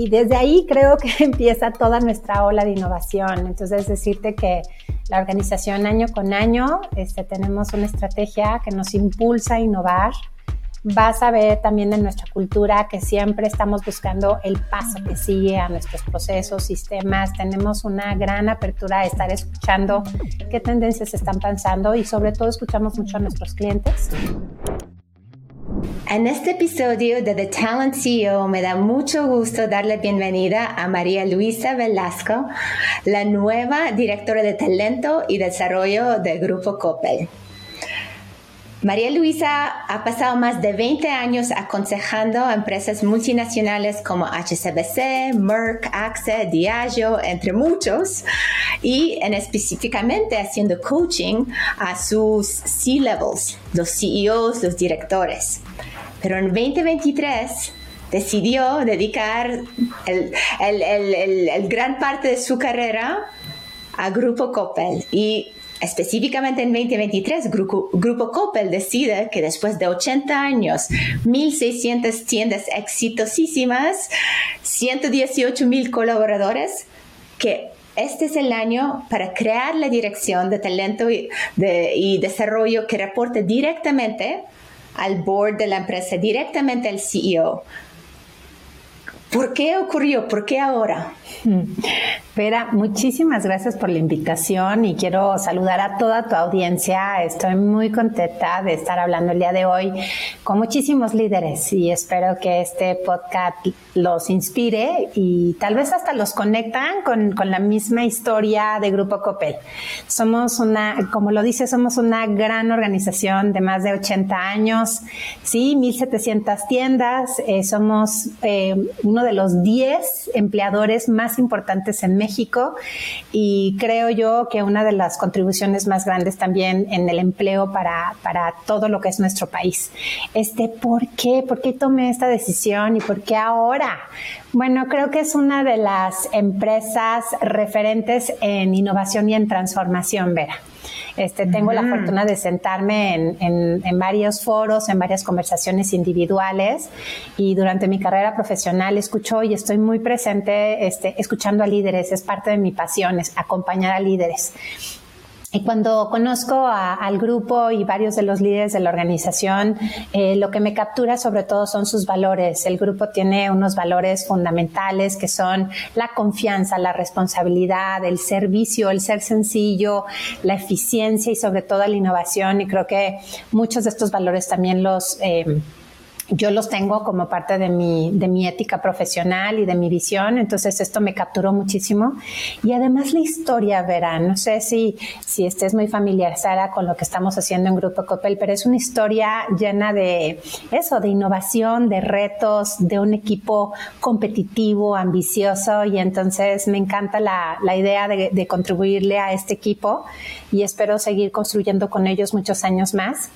y desde ahí creo que empieza toda nuestra ola de innovación. Entonces, decirte que la organización año con año este, tenemos una estrategia que nos impulsa a innovar. Vas a ver también en nuestra cultura que siempre estamos buscando el paso que sigue a nuestros procesos, sistemas. Tenemos una gran apertura a estar escuchando qué tendencias están pensando y sobre todo escuchamos mucho a nuestros clientes. En este episodio de The Talent CEO me da mucho gusto darle bienvenida a María Luisa Velasco, la nueva directora de talento y desarrollo del Grupo Coppel. María Luisa ha pasado más de 20 años aconsejando a empresas multinacionales como HCBC, Merck, AXA, Diageo, entre muchos, y en específicamente haciendo coaching a sus C-levels, los CEOs, los directores. Pero en 2023 decidió dedicar el, gran parte de su carrera a Grupo Coppel y Específicamente en 2023, Grupo, Grupo Coppel decide que después de 80 años, 1.600 tiendas exitosísimas, 118.000 colaboradores, que este es el año para crear la dirección de talento y, y desarrollo que reporte directamente al board de la empresa, directamente al CEO. ¿Por qué ocurrió? ¿Por qué ahora? Vera, muchísimas gracias por la invitación y quiero saludar a toda tu audiencia. Estoy muy contenta de estar hablando el día de hoy con muchísimos líderes y espero que este podcast los inspire y tal vez hasta los conectan con, con la misma historia de Grupo Copel. Somos una, como lo dice, somos una gran organización de más de 80 años, sí, 1.700 tiendas, eh, somos eh, uno de los 10 empleadores más importantes en México y creo yo que una de las contribuciones más grandes también en el empleo para, para todo lo que es nuestro país. Este, ¿por qué? ¿Por qué tomé esta decisión y por qué ahora? Bueno, creo que es una de las empresas referentes en innovación y en transformación, Vera. Este, tengo la fortuna de sentarme en, en, varios foros, en varias conversaciones individuales y durante mi carrera profesional escucho y estoy muy presente este, escuchando a líderes, es parte de mi pasión, es acompañar a líderes. Y cuando conozco al grupo y varios de los líderes de la organización, eh, lo que me captura sobre todo son sus valores. El grupo tiene unos valores fundamentales que son la confianza, la responsabilidad, el servicio, el ser sencillo, la eficiencia y sobre todo la innovación. Y creo que muchos de estos valores también los... Eh, yo los tengo como parte de mi, de mi ética profesional y de mi visión, entonces esto me capturó muchísimo. Y además la historia, verán, no sé si, si estés muy familiarizada con lo que estamos haciendo en Grupo Copel, pero es una historia llena de eso, de innovación, de retos, de un equipo competitivo, ambicioso, y entonces me encanta la, la idea de, de contribuirle a este equipo y espero seguir construyendo con ellos muchos años más.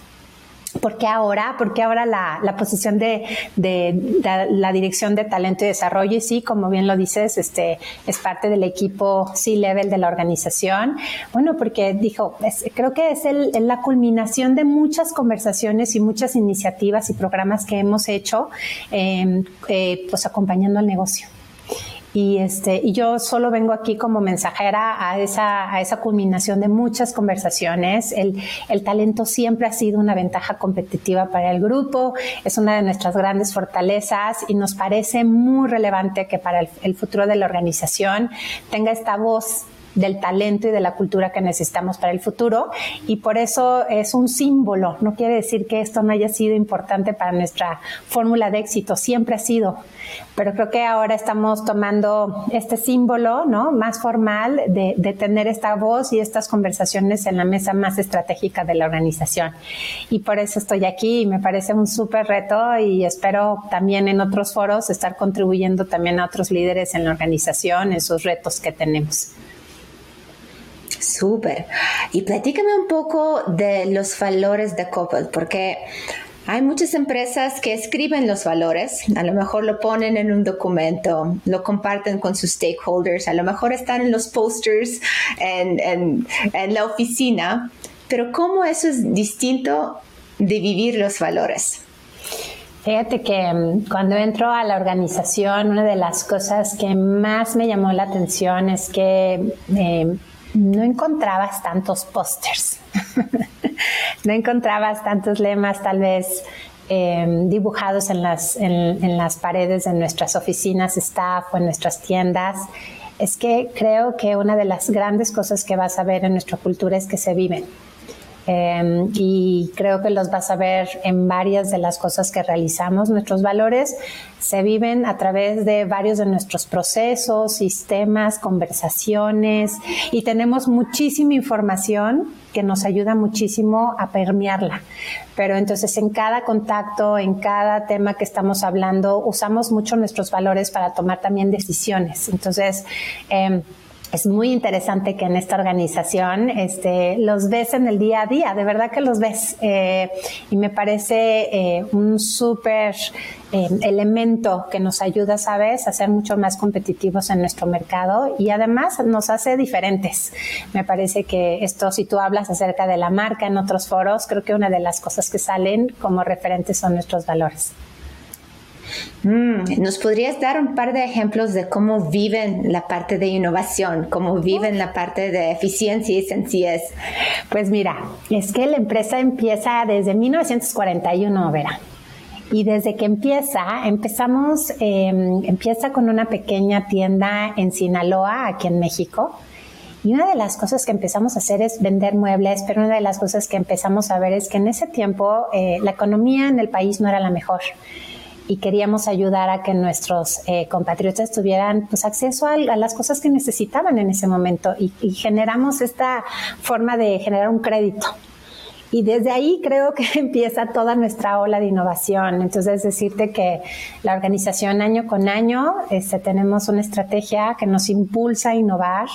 ¿Por qué ahora? ¿Por qué ahora la, la posición de, de, la dirección de talento y desarrollo? Y sí, como bien lo dices, este, es parte del equipo C-Level de la organización. Bueno, porque dijo, creo que es el, la culminación de muchas conversaciones y muchas iniciativas y programas que hemos hecho, eh, eh, pues acompañando al negocio y este y yo solo vengo aquí como mensajera a esa a esa culminación de muchas conversaciones. El, el talento siempre ha sido una ventaja competitiva para el grupo es una de nuestras grandes fortalezas y nos parece muy relevante que para el, el futuro de la organización tenga esta voz del talento y de la cultura que necesitamos para el futuro y por eso es un símbolo. No quiere decir que esto no haya sido importante para nuestra fórmula de éxito, siempre ha sido, pero creo que ahora estamos tomando este símbolo ¿no? más formal de, tener esta voz y estas conversaciones en la mesa más estratégica de la organización. Y por eso estoy aquí me parece un súper reto y espero también en otros foros estar contribuyendo también a otros líderes en la organización en sus retos que tenemos. Súper. Y platícame un poco de los valores de Coppel, porque hay muchas empresas que escriben los valores, a lo mejor lo ponen en un documento, lo comparten con sus stakeholders, a lo mejor están en los posters en, en, en la oficina, pero ¿cómo eso es distinto de vivir los valores? Fíjate que mm, cuando entro a la organización, una de las cosas que más me llamó la atención es que eh, no encontrabas tantos pósters, no encontrabas tantos lemas tal vez em, dibujados en las, en, las paredes de nuestras oficinas staff o en nuestras tiendas. Es que creo que una de las grandes cosas que vas a ver en nuestra cultura es que se viven Em, y creo que los vas a ver en varias de las cosas que realizamos. Nuestros valores se viven a través de varios de nuestros procesos, sistemas, conversaciones y tenemos muchísima información que nos ayuda muchísimo a permearla. Pero entonces en cada contacto, en cada tema que estamos hablando, usamos mucho nuestros valores para tomar también decisiones. Entonces, eh, es muy interesante que en esta organización este, los ves en el día a día, de verdad que los ves. Eh, y me parece eh, un súper eh, elemento que nos ayuda, ¿sabes?, a ser mucho más competitivos en nuestro mercado y además nos hace diferentes. Me parece que esto, si tú hablas acerca de la marca en otros foros, creo que una de las cosas que salen como referentes son nuestros valores. Mm, ¿Nos podrías dar un par de ejemplos de cómo viven la parte de innovación, cómo viven la parte de eficiencia y sencillez? Pues mira, es que la empresa empieza desde 1941, Vera. Y desde que empieza, empezamos, em, empieza con una pequeña tienda en Sinaloa, aquí en México. Y una de las cosas que empezamos a hacer es vender muebles, pero una de las cosas que empezamos a ver es que en ese tiempo eh, la economía en el país no era la mejor y queríamos ayudar a que nuestros eh, compatriotas tuvieran pues, acceso a, las cosas que necesitaban en ese momento y, generamos esta forma de generar un crédito. Y desde ahí creo que empieza toda nuestra ola de innovación. Entonces, decirte que la organización año con año este, tenemos una estrategia que nos impulsa a innovar,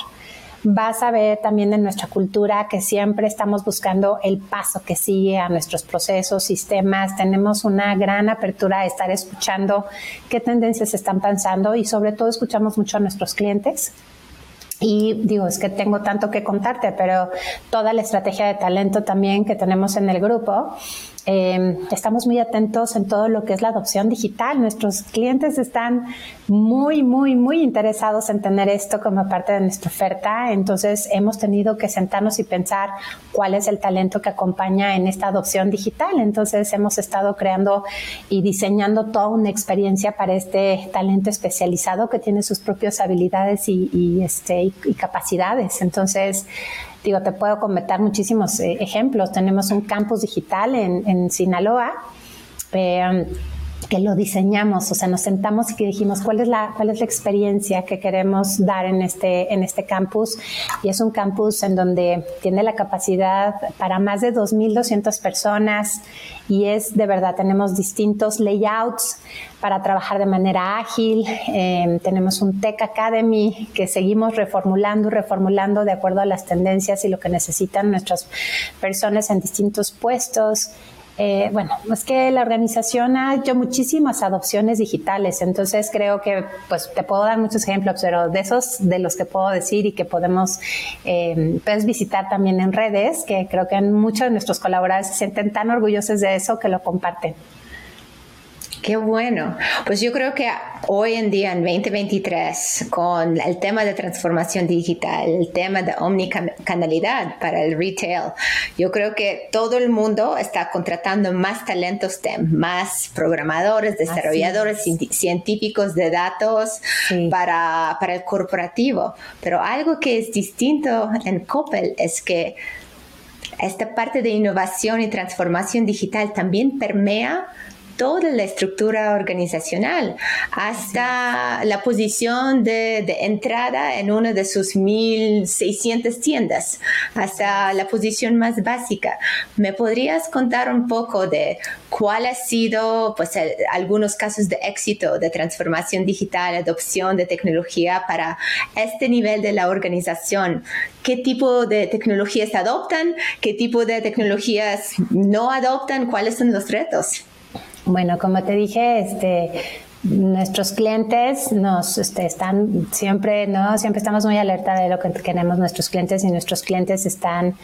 vas a ver también en nuestra cultura que siempre estamos buscando el paso que sigue a nuestros procesos, sistemas. Tenemos una gran apertura a estar escuchando qué tendencias están pensando y sobre todo escuchamos mucho a nuestros clientes. Y digo, es que tengo tanto que contarte, pero toda la estrategia de talento también que tenemos en el grupo Em, estamos muy atentos en todo lo que es la adopción digital. Nuestros clientes están muy, muy, muy interesados en tener esto como parte de nuestra oferta. Entonces hemos tenido que sentarnos y pensar cuál es el talento que acompaña en esta adopción digital. Entonces hemos estado creando y diseñando toda una experiencia para este talento especializado que tiene sus propias habilidades y, este, y capacidades. Entonces, Digo, te puedo comentar muchísimos eh, ejemplos. Tenemos un campus digital en, en Sinaloa. Eh, que lo diseñamos, o sea, nos sentamos y que dijimos cuál es la cuál es la experiencia que queremos dar en este en este campus y es un campus en donde tiene la capacidad para más de 2200 personas y es de verdad tenemos distintos layouts para trabajar de manera ágil, em, tenemos un Tech Academy que seguimos reformulando y reformulando de acuerdo a las tendencias y lo que necesitan nuestras personas en distintos puestos. Eh, bueno, es que la organización ha hecho muchísimas adopciones digitales, entonces creo que, pues te puedo dar muchos ejemplos, pero de esos de los que puedo decir y que podemos, eh, visitar también en redes, que creo que muchos de nuestros colaboradores se sienten tan orgullosos de eso que lo comparten. Qué bueno. Pues yo creo que hoy en día, en 2023, con el tema de transformación digital, el tema de omnicanalidad para el retail, yo creo que todo el mundo está contratando más talentos STEM, más programadores, desarrolladores, científicos de datos para, para el corporativo. Pero algo que es distinto en Coppel es que esta parte de innovación y transformación digital también permea toda la estructura organizacional, hasta la posición de, entrada en una de sus 1.600 tiendas, hasta la posición más básica. ¿Me podrías contar un poco de cuál ha sido pues, algunos casos de éxito de transformación digital, adopción de tecnología para este nivel de la organización? ¿Qué tipo de tecnologías adoptan? ¿Qué tipo de tecnologías no adoptan? ¿Cuáles son los retos? Bueno, como te dije, este, nuestros clientes nos este, están siempre, ¿no? Siempre estamos muy alerta de lo que queremos nuestros clientes y nuestros clientes están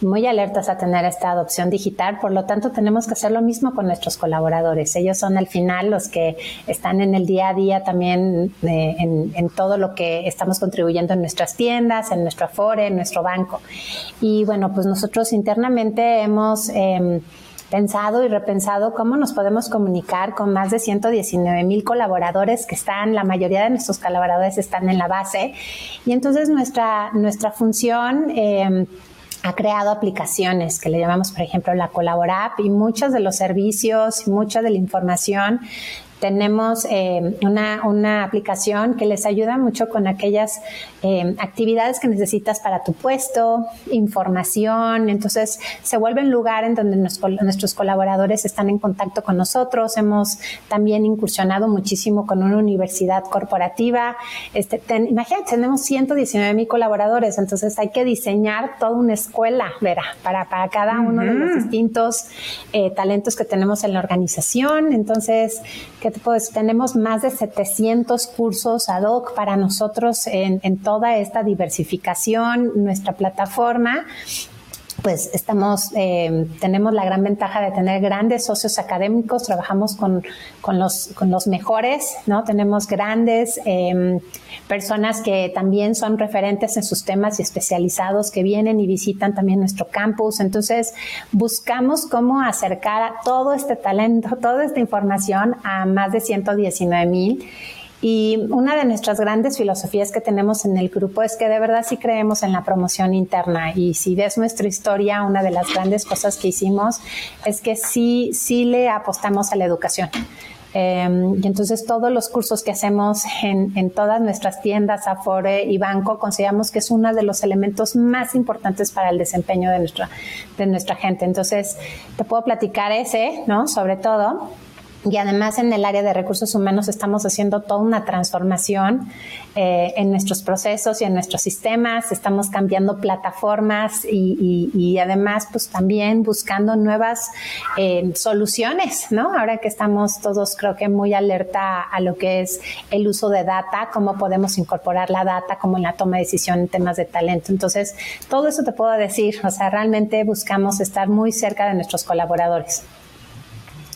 muy alertas a tener esta adopción digital. Por lo tanto, tenemos que hacer lo mismo con nuestros colaboradores. Ellos son al final los que están en el día a día también eh, en, todo lo que estamos contribuyendo en nuestras tiendas, en nuestro Afore, en nuestro banco. Y bueno, pues nosotros internamente hemos... Em, pensado y repensado cómo nos podemos comunicar con más de 119 mil colaboradores que están, la mayoría de nuestros colaboradores están en la base. Y entonces nuestra, nuestra función... Eh, ha creado aplicaciones que le llamamos, por ejemplo, la Colabora App y muchos de los servicios y mucha de la información tenemos eh, una, una, aplicación que les ayuda mucho con aquellas eh, actividades que necesitas para tu puesto, información. Entonces, se vuelve un lugar en donde nuestros colaboradores están en contacto con nosotros. Hemos también incursionado muchísimo con una universidad corporativa. Este, imagínate, tenemos 119 mil colaboradores, entonces hay que diseñar toda una escuela, Vera, para, para cada uno de los distintos eh, talentos que tenemos en la organización. Entonces, que pues tenemos más de 700 cursos ad hoc para nosotros en, en toda esta diversificación, nuestra plataforma pues estamos, eh, tenemos la gran ventaja de tener grandes socios académicos, trabajamos con, con, los, con los mejores, ¿no? Tenemos grandes em, personas que también son referentes en sus temas y especializados que vienen y visitan también nuestro campus. Entonces, buscamos cómo acercar todo este talento, toda esta información a más de 119 mil y una de nuestras grandes filosofías que tenemos en el grupo es que de verdad sí creemos en la promoción interna. Y si ves nuestra historia, una de las grandes cosas que hicimos es que sí, sí le apostamos a la educación. Em, y entonces todos los cursos que hacemos en, todas nuestras tiendas, Afore y Banco, consideramos que es uno de los elementos más importantes para el desempeño de nuestra, de nuestra gente. Entonces, te puedo platicar ese, ¿no? Sobre todo. Y además en el área de recursos humanos estamos haciendo toda una transformación eh, en nuestros procesos y en nuestros sistemas, estamos cambiando plataformas y, además pues también buscando nuevas eh, soluciones, ¿no? Ahora que estamos todos creo que muy alerta a lo que es el uso de data, cómo podemos incorporar la data como en la toma de decisión en temas de talento. Entonces, todo eso te puedo decir, o sea, realmente buscamos estar muy cerca de nuestros colaboradores.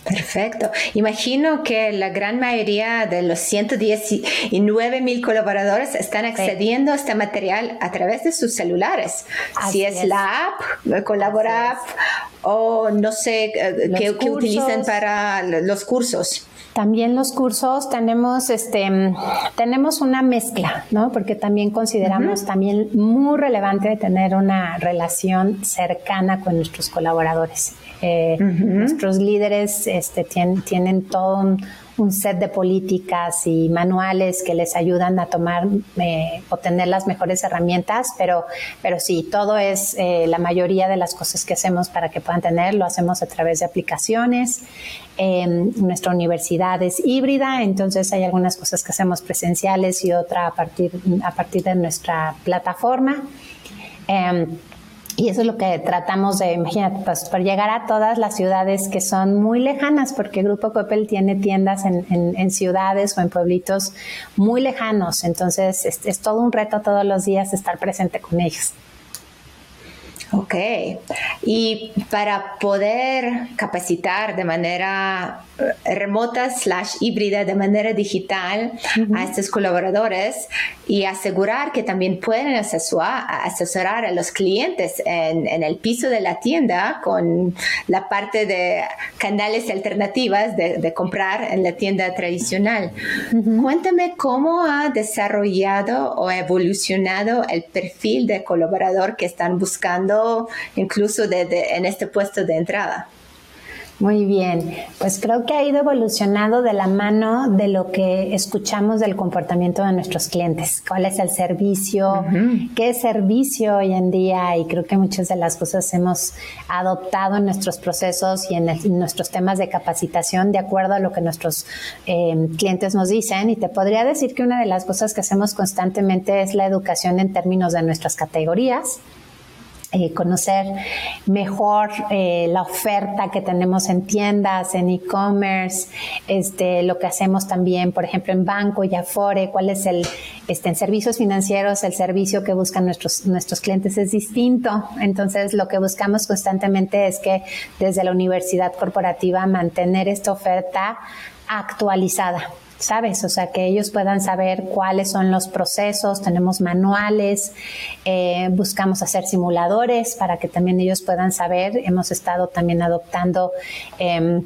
Perfecto. Imagino que la gran mayoría de los 119 mil colaboradores están accediendo a este material a través de sus celulares. si es, la app, Colabora App, o no sé eh, qué, utilizan para los cursos. También los cursos tenemos este tenemos una mezcla, ¿no? Porque también consideramos también muy relevante tener una relación cercana con nuestros colaboradores. Eh, nuestros líderes este, tienen, todo un, set de políticas y manuales que les ayudan a tomar eh, o tener las mejores herramientas, pero, pero sí, todo es, eh, la mayoría de las cosas que hacemos para que puedan tener, lo hacemos a través de aplicaciones. Em, nuestra universidad es híbrida, entonces hay algunas cosas que hacemos presenciales y otra a partir, a partir de nuestra plataforma. Em, y eso es lo que tratamos de, imagínate, pues, por llegar a todas las ciudades que son muy lejanas, porque Grupo Coppel tiene tiendas en, en, ciudades o en pueblitos muy lejanos. Entonces, es, es todo un reto todos los días estar presente con ellos. Ok. Y para poder capacitar de manera eh, remota slash híbrida, de manera digital a estos colaboradores y asegurar que también pueden asesorar, a los clientes en, el piso de la tienda con la parte de canales alternativas de, comprar en la tienda tradicional. Cuéntame cómo ha desarrollado o evolucionado el perfil de colaborador que están buscando incluso en este puesto de entrada. Muy bien, pues creo que ha ido evolucionando de la mano de lo que escuchamos del comportamiento de nuestros clientes. ¿Cuál es el servicio? ¿Qué servicio hoy en día? Y creo que muchas de las cosas hemos adoptado en nuestros procesos y en, nuestros temas de capacitación de acuerdo a lo que nuestros eh, clientes nos dicen. Y te podría decir que una de las cosas que hacemos constantemente es la educación en términos de nuestras categorías eh, conocer mejor eh, la oferta que tenemos en tiendas, en e-commerce, este, lo que hacemos también, por ejemplo, en banco y Afore, cuál es el, este, en servicios financieros, el servicio que buscan nuestros, nuestros clientes es distinto. Entonces, lo que buscamos constantemente es que desde la universidad corporativa mantener esta oferta actualizada ¿sabes? O sea, que ellos puedan saber cuáles son los procesos, tenemos manuales, eh, buscamos hacer simuladores para que también ellos puedan saber, hemos estado también adoptando... Em,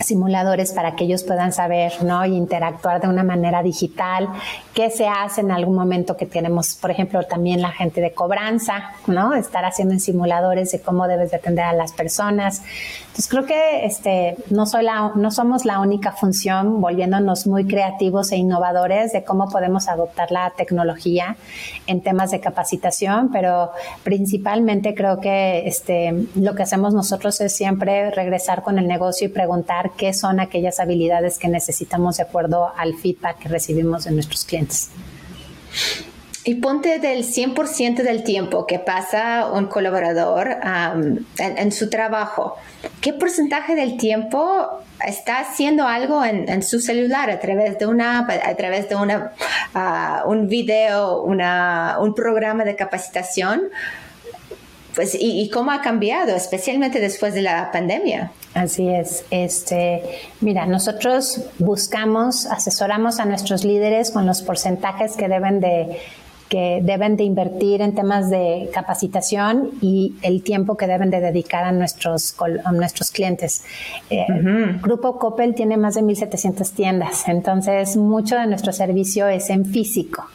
simuladores para que ellos puedan saber ¿no? y interactuar de una manera digital, qué se hace en algún momento que tenemos, por ejemplo, también la gente de cobranza, ¿no? estar haciendo en simuladores de cómo debes de atender a las personas. Entonces creo que este, no, soy la, no somos la única función, volviéndonos muy creativos e innovadores de cómo podemos adoptar la tecnología en temas de capacitación, pero principalmente creo que este, lo que hacemos nosotros es siempre regresar con el negocio y preguntar qué son aquellas habilidades que necesitamos de acuerdo al feedback que recibimos de nuestros clientes. Y ponte del 100% del tiempo que pasa un colaborador en, su trabajo. ¿Qué porcentaje del tiempo está haciendo algo en, su celular a través de una a través de una, ah, un video, una, un programa de capacitación? Pues, y, y, cómo ha cambiado, especialmente después de la pandemia. Así es. Este, mira, nosotros buscamos, asesoramos a nuestros líderes con los porcentajes que deben de que deben de invertir en temas de capacitación y el tiempo que deben de dedicar a nuestros, a nuestros clientes. Eh, Grupo Coppel tiene más de 1.700 tiendas, entonces mucho de nuestro servicio es en físico.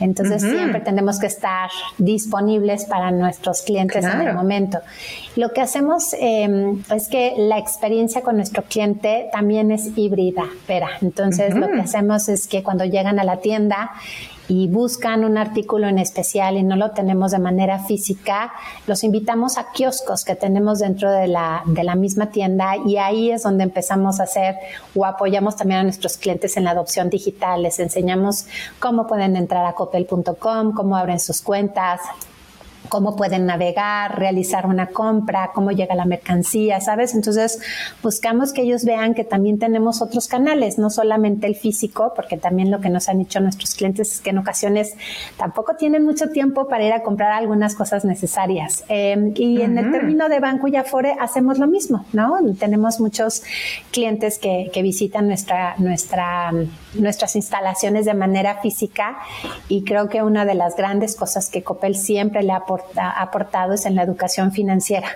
Entonces siempre tenemos que estar disponibles para nuestros clientes en el momento. Lo que hacemos em, es que la experiencia con nuestro cliente también es híbrida, Pero Entonces lo que hacemos es que cuando llegan a la tienda y buscan un artículo en especial y no lo tenemos de manera física, los invitamos a kioscos que tenemos dentro de la, de la misma tienda y ahí es donde empezamos a hacer o apoyamos también a nuestros clientes en la adopción digital. Les enseñamos cómo pueden entrar a copel.com, cómo abren sus cuentas, cómo pueden navegar, realizar una compra, cómo llega la mercancía, ¿sabes? Entonces buscamos que ellos vean que también tenemos otros canales, no solamente el físico, porque también lo que nos han dicho nuestros clientes es que en ocasiones tampoco tienen mucho tiempo para ir a comprar algunas cosas necesarias. Em, y en el término de Banco y Afore hacemos lo mismo, ¿no? Tenemos muchos clientes que, que visitan nuestra, nuestra, nuestras instalaciones de manera física y creo que una de las grandes cosas que Copel siempre le aporta aportados en la educación financiera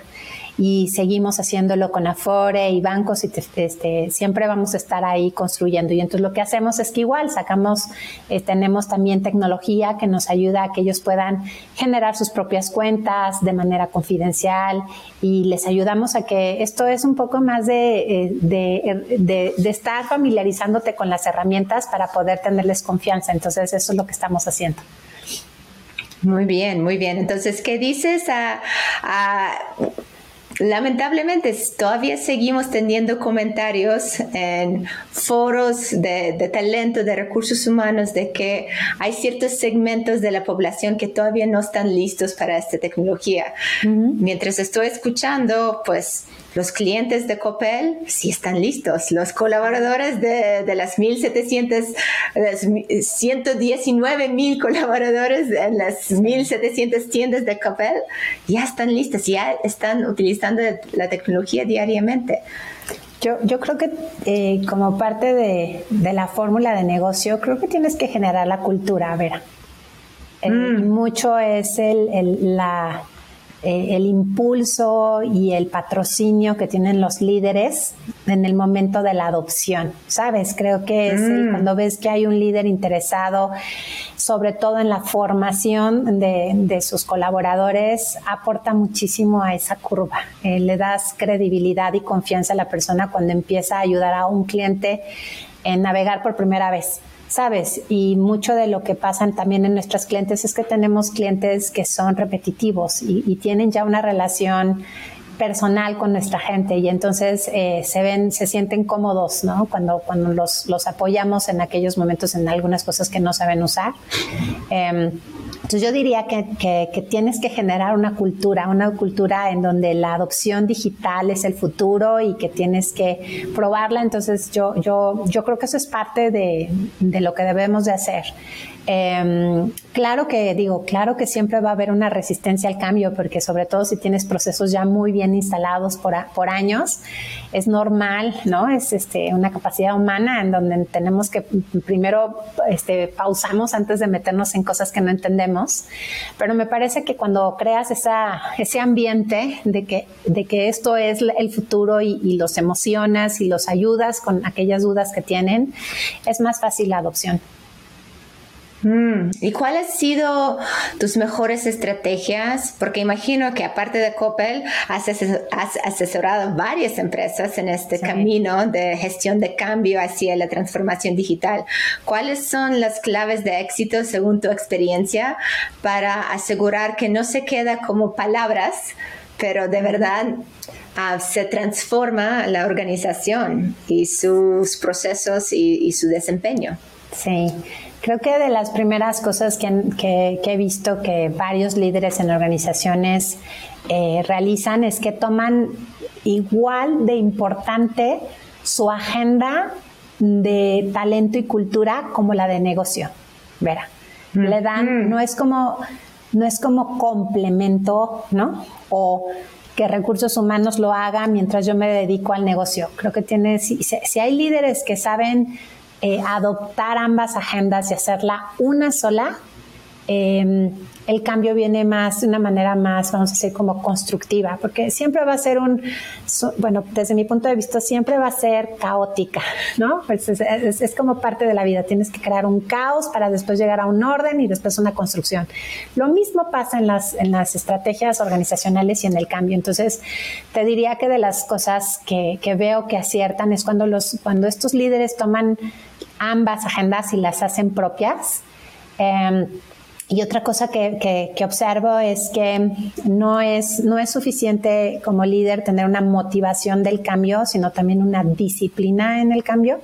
y seguimos haciéndolo con Afore y bancos y este, siempre vamos a estar ahí construyendo. Y entonces lo que hacemos es que igual sacamos, eh, tenemos también tecnología que nos ayuda a que ellos puedan generar sus propias cuentas de manera confidencial y les ayudamos a que esto es un poco más de, eh, de, de estar familiarizándote con las herramientas para poder tenerles confianza. Entonces eso es lo que estamos haciendo. Muy bien, muy bien. Entonces, ¿qué dices a, Lamentablemente todavía seguimos teniendo comentarios en foros de, talento, de recursos humanos, de que hay ciertos segmentos de la población que todavía no están listos para esta tecnología. Mientras estoy escuchando, pues los clientes de Copel sí están listos. Los colaboradores de, de las 1.700, las 119 mil colaboradores en las 1.700 tiendas de Copel ya están listos, ya están utilizando la tecnología diariamente. Yo, yo creo que eh, como parte de, de, la fórmula de negocio, creo que tienes que generar la cultura, a ver. Eh, mm. Mucho es el, el, la, eh, el impulso y el patrocinio que tienen los líderes en el momento de la adopción, ¿sabes? Creo que es mm. cuando ves que hay un líder interesado, sobre todo en la formación de, sus colaboradores, aporta muchísimo a esa curva. Eh, le das credibilidad y confianza a la persona cuando empieza a ayudar a un cliente en navegar por primera vez. ¿sabes? Y mucho de lo que pasan también en nuestros clientes es que tenemos clientes que son repetitivos y, tienen ya una relación personal con nuestra gente y entonces eh, se ven, se sienten cómodos, ¿no? Cuando, cuando los, los, apoyamos en aquellos momentos en algunas cosas que no saben usar. Em, Entonces yo diría que, tienes que generar una cultura, una cultura en donde la adopción digital es el futuro y que tienes que probarla. Entonces yo, yo, yo creo que eso es parte de, de lo que debemos de hacer. Em, claro que digo, claro que siempre va a haber una resistencia al cambio, porque sobre todo si tienes procesos ya muy bien instalados por, por años, es normal, ¿no? Es este, una capacidad humana en donde tenemos que primero este, pausamos antes de meternos en cosas que no entendemos, pero me parece que cuando creas esa, ese ambiente de que, de que esto es el futuro y, y los emocionas y los ayudas con aquellas dudas que tienen, es más fácil la adopción. Mm, ¿Y cuáles han sido tus mejores estrategias? Porque imagino que aparte de Coppel, has, asesorado varias empresas en este camino de gestión de cambio hacia la transformación digital. ¿Cuáles son las claves de éxito según tu experiencia para asegurar que no se queda como palabras, pero de verdad ah, se transforma la organización y sus procesos y su desempeño? Sí. Creo que de las primeras cosas que, he visto que varios líderes en organizaciones eh, realizan es que toman igual de importante su agenda de talento y cultura como la de negocio. Verá, mm. le dan, mm. no es como, no es como complemento, ¿no? O que recursos humanos lo haga mientras yo me dedico al negocio. Creo que tiene, si hay líderes que saben eh, adoptar ambas agendas y hacerla una sola, em, el cambio viene más de una manera más, vamos a decir, como constructiva, porque siempre va a ser un, bueno, desde mi punto de vista, siempre va a ser caótica, ¿no? Pues es, como parte de la vida, tienes que crear un caos para después llegar a un orden y después una construcción. Lo mismo pasa en las, en las estrategias organizacionales y en el cambio. Entonces, te diría que de las cosas que, que veo que aciertan es cuando, los, cuando estos líderes toman ambas agendas y las hacen propias. Eh, y otra cosa que, observo es que no es, no es suficiente como líder tener una motivación del cambio, sino también una disciplina en el cambio.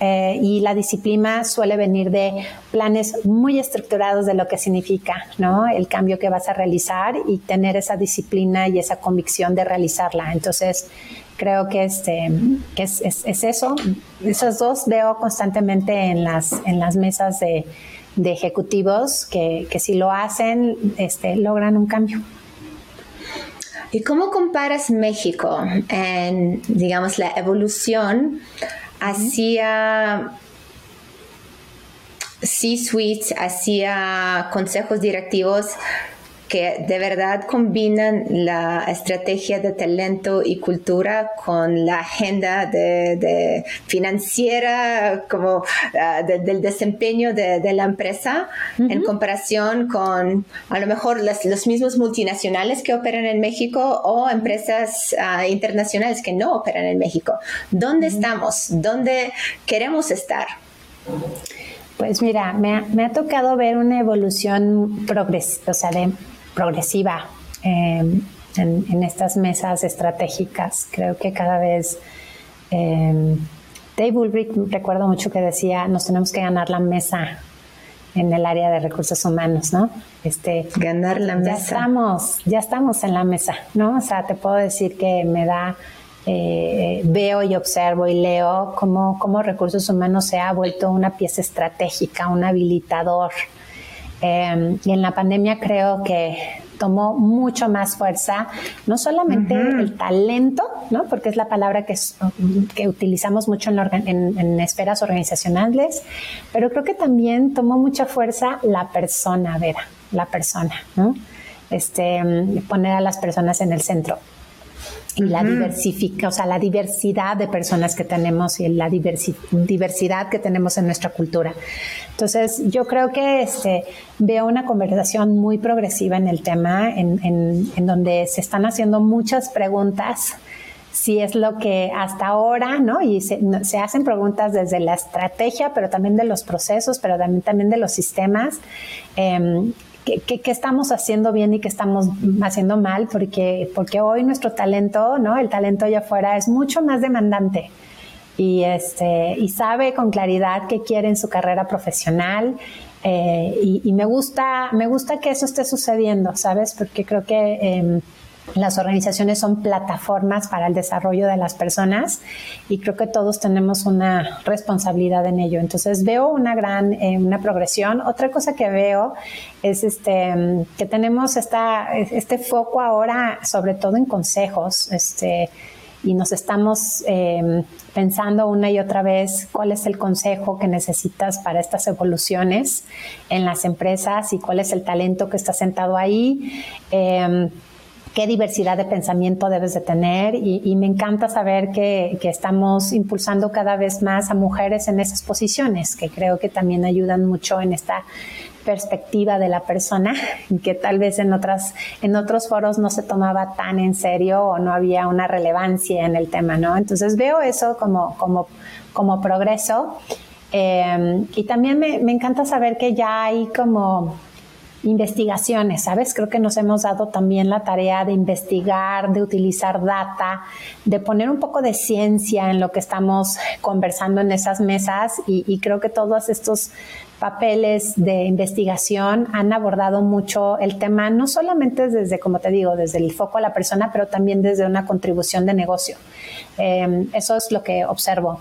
Eh, y la disciplina suele venir de planes muy estructurados de lo que significa ¿no? el cambio que vas a realizar y tener esa disciplina y esa convicción de realizarla. Entonces, creo que, este, que es, es, eso. Esos dos veo constantemente en las, en las mesas de de ejecutivos que, si lo hacen, este, logran un cambio. ¿Y cómo comparas México en, digamos, la evolución hacia C-suites, hacia consejos directivos que de verdad combinan la estrategia de talento y cultura con la agenda de, financiera como ah, del desempeño de, la empresa en comparación con a lo mejor los mismos multinacionales que operan en México o empresas ah, internacionales que no operan en México. ¿Dónde estamos? ¿Dónde queremos estar? Pues mira, me ha, me ha, tocado ver una evolución progresiva, o sea, de progresiva em, en, estas mesas estratégicas. Creo que cada vez... Eh, Dave Ulrich recuerdo mucho que decía, nos tenemos que ganar la mesa en el área de recursos humanos, ¿no? Este, ganar la mesa. Ya estamos, ya estamos en la mesa, ¿no? O sea, te puedo decir que me da, eh, veo y observo y leo cómo, cómo recursos humanos se ha vuelto una pieza estratégica, un habilitador Em, y en la pandemia creo que tomó mucho más fuerza, no solamente el talento, ¿no? porque es la palabra que, que utilizamos mucho en, en, esferas organizacionales, pero creo que también tomó mucha fuerza la persona, Vera, la persona, ¿no? este, poner a las personas en el centro y la diversifica, o sea, la diversidad de personas que tenemos y la diversidad que tenemos en nuestra cultura. Entonces, yo creo que este, veo una conversación muy progresiva en el tema, en, en, donde se están haciendo muchas preguntas si es lo que hasta ahora, ¿no? Y se, se, hacen preguntas desde la estrategia, pero también de los procesos, pero también, también de los sistemas. Eh, qué, estamos haciendo bien y qué estamos haciendo mal, porque, porque hoy nuestro talento, ¿no? El talento allá afuera es mucho más demandante y, este, y sabe con claridad qué quiere en su carrera profesional. Eh, y, me gusta, me gusta que eso esté sucediendo, ¿sabes? Porque creo que em, las organizaciones son plataformas para el desarrollo de las personas y creo que todos tenemos una responsabilidad en ello. Entonces veo una gran eh, una progresión. Otra cosa que veo es este que tenemos esta, este foco ahora sobre todo en consejos, este y nos estamos em, pensando una y otra vez cuál es el consejo que necesitas para estas evoluciones en las empresas y cuál es el talento que está sentado ahí. Em, qué diversidad de pensamiento debes de tener y, me encanta saber que, estamos impulsando cada vez más a mujeres en esas posiciones, que creo que también ayudan mucho en esta perspectiva de la persona, que tal vez en otras, en otros foros no se tomaba tan en serio o no había una relevancia en el tema, ¿no? Entonces veo eso como, como, como progreso. Eh, y también me, me encanta saber que ya hay como investigaciones, ¿sabes? Creo que nos hemos dado también la tarea de investigar, de utilizar data, de poner un poco de ciencia en lo que estamos conversando en esas mesas y, creo que todos estos papeles de investigación han abordado mucho el tema, no solamente desde, como te digo, desde el foco a la persona, pero también desde una contribución de negocio. Eh, eso es lo que observo.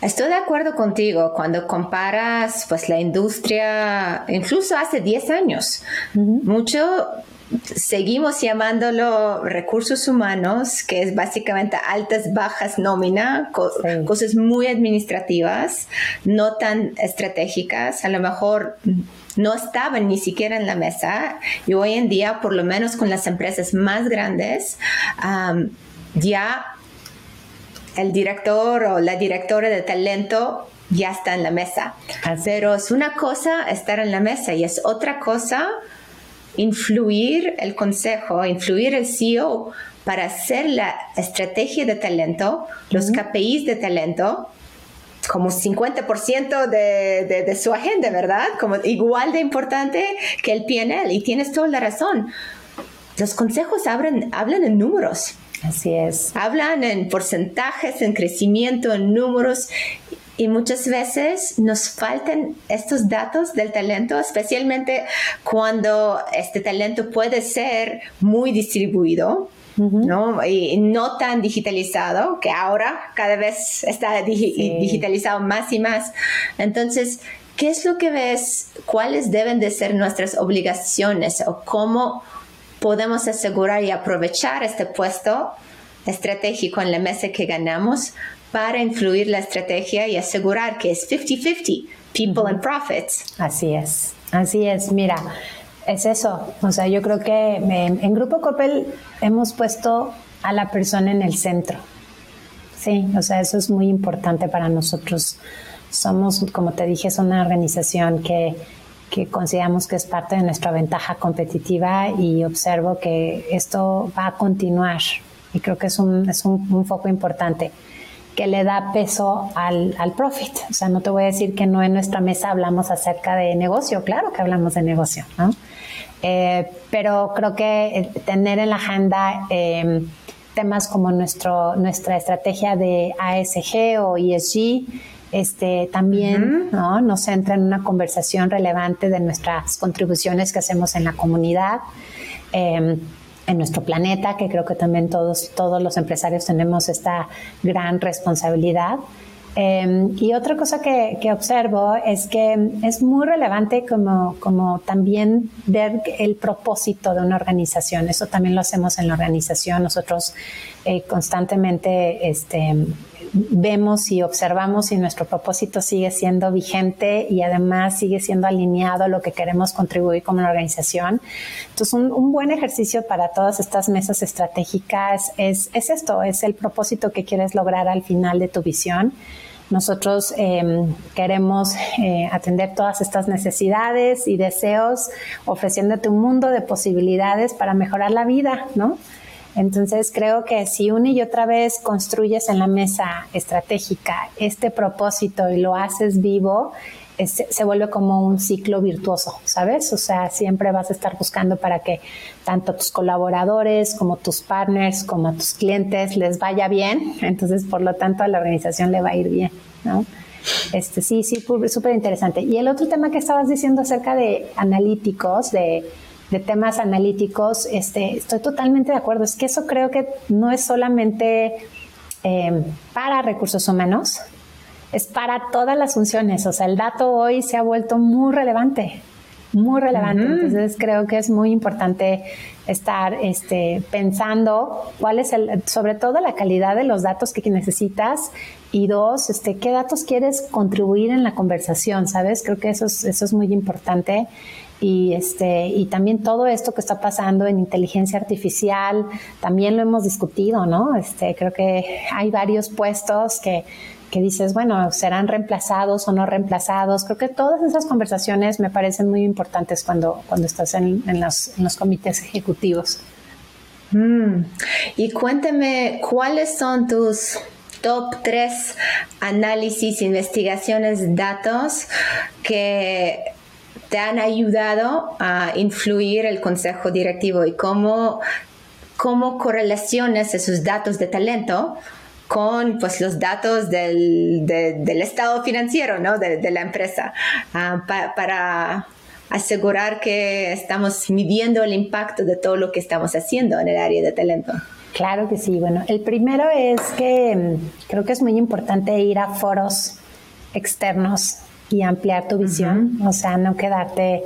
Estoy de acuerdo contigo cuando comparas pues la industria, incluso hace 10 años, mucho seguimos llamándolo recursos humanos, que es básicamente altas, bajas, nómina, cosas muy administrativas, no tan estratégicas, a lo mejor no estaban ni siquiera en la mesa y hoy en día, por lo menos con las empresas más grandes, ya el director o la directora de talento ya está en la mesa. Pero es una cosa estar en la mesa y es otra cosa influir el consejo, influir el CEO para hacer la estrategia de talento, los KPIs de talento, como 50% de, de, su agenda, ¿verdad? Como igual de importante que el PNL. Y tienes toda la razón. Los consejos hablan, hablan en números. Así es. Hablan en porcentajes, en crecimiento, en números y muchas veces nos faltan estos datos del talento, especialmente cuando este talento puede ser muy distribuido. ¿no? Y no tan digitalizado, que ahora cada vez está digitalizado más y más. Entonces, ¿qué es lo que ves? ¿Cuáles deben de ser nuestras obligaciones o cómo podemos asegurar y aprovechar este puesto estratégico en la mesa que ganamos para influir la estrategia y asegurar que es 50-50, people and profits. Así es, así es. Mira, es eso. O sea, yo creo que en Grupo Coppel hemos puesto a la persona en el centro. Sí, o sea, eso es muy importante para nosotros. Somos, como te dije, es una organización que que consideramos que es parte de nuestra ventaja competitiva y observo que esto va a continuar y creo que es un, es un, foco importante que le da peso al, al, profit. O sea, no te voy a decir que no en nuestra mesa hablamos acerca de negocio, claro que hablamos de negocio, ¿no? Eh, pero creo que tener en la agenda em, temas como nuestro, nuestra estrategia de ASG o ESG, este, también ¿no? nos centra en una conversación relevante de nuestras contribuciones que hacemos en la comunidad, em, en nuestro planeta, que creo que también todos, todos los empresarios tenemos esta gran responsabilidad. Em, y otra cosa que, que, observo es que es muy relevante como, como también ver el propósito de una organización. Eso también lo hacemos en la organización. Nosotros eh, constantemente este, vemos y observamos si nuestro propósito sigue siendo vigente y además sigue siendo alineado a lo que queremos contribuir como una organización. Entonces, un, buen ejercicio para todas estas mesas estratégicas es, esto, es el propósito que quieres lograr al final de tu visión. Nosotros em, queremos eh, atender todas estas necesidades y deseos, ofreciéndote un mundo de posibilidades para mejorar la vida, ¿no? Entonces creo que si una y otra vez construyes en la mesa estratégica este propósito y lo haces vivo, se vuelve como un ciclo virtuoso, ¿sabes? O sea, siempre vas a estar buscando para que tanto tus colaboradores como tus partners como tus clientes les vaya bien, entonces por lo tanto a la organización le va a ir bien, ¿no? Este, sí, sí, súper interesante. Y el otro tema que estabas diciendo acerca de analíticos, de, temas analíticos, este, estoy totalmente de acuerdo. Es que eso creo que no es solamente em, para recursos humanos, es para todas las funciones. O sea, el dato hoy se ha vuelto muy relevante muy relevante. Entonces creo que es muy importante estar este, pensando cuál es el, sobre todo la calidad de los datos que necesitas y dos, este, qué datos quieres contribuir en la conversación, ¿sabes? Creo que eso es, eso es muy importante. Y, este, y también todo esto que está pasando en inteligencia artificial, también lo hemos discutido, ¿no? Este, creo que hay varios puestos que que dices, bueno, serán reemplazados o no reemplazados. Creo que todas esas conversaciones me parecen muy importantes cuando, cuando estás en, los, comités ejecutivos. Mm. Y cuéntame, ¿cuáles son tus top tres análisis, investigaciones, datos que te han ayudado a influir el consejo directivo y cómo, cómo correlacionas esos datos de talento con pues, los datos del, estado financiero ¿no? de, la empresa ah, para asegurar que estamos midiendo el impacto de todo lo que estamos haciendo en el área de talento. Claro que sí. Bueno, el primero es que mm, creo que es muy importante ir a foros externos y ampliar tu visión, o sea, no quedarte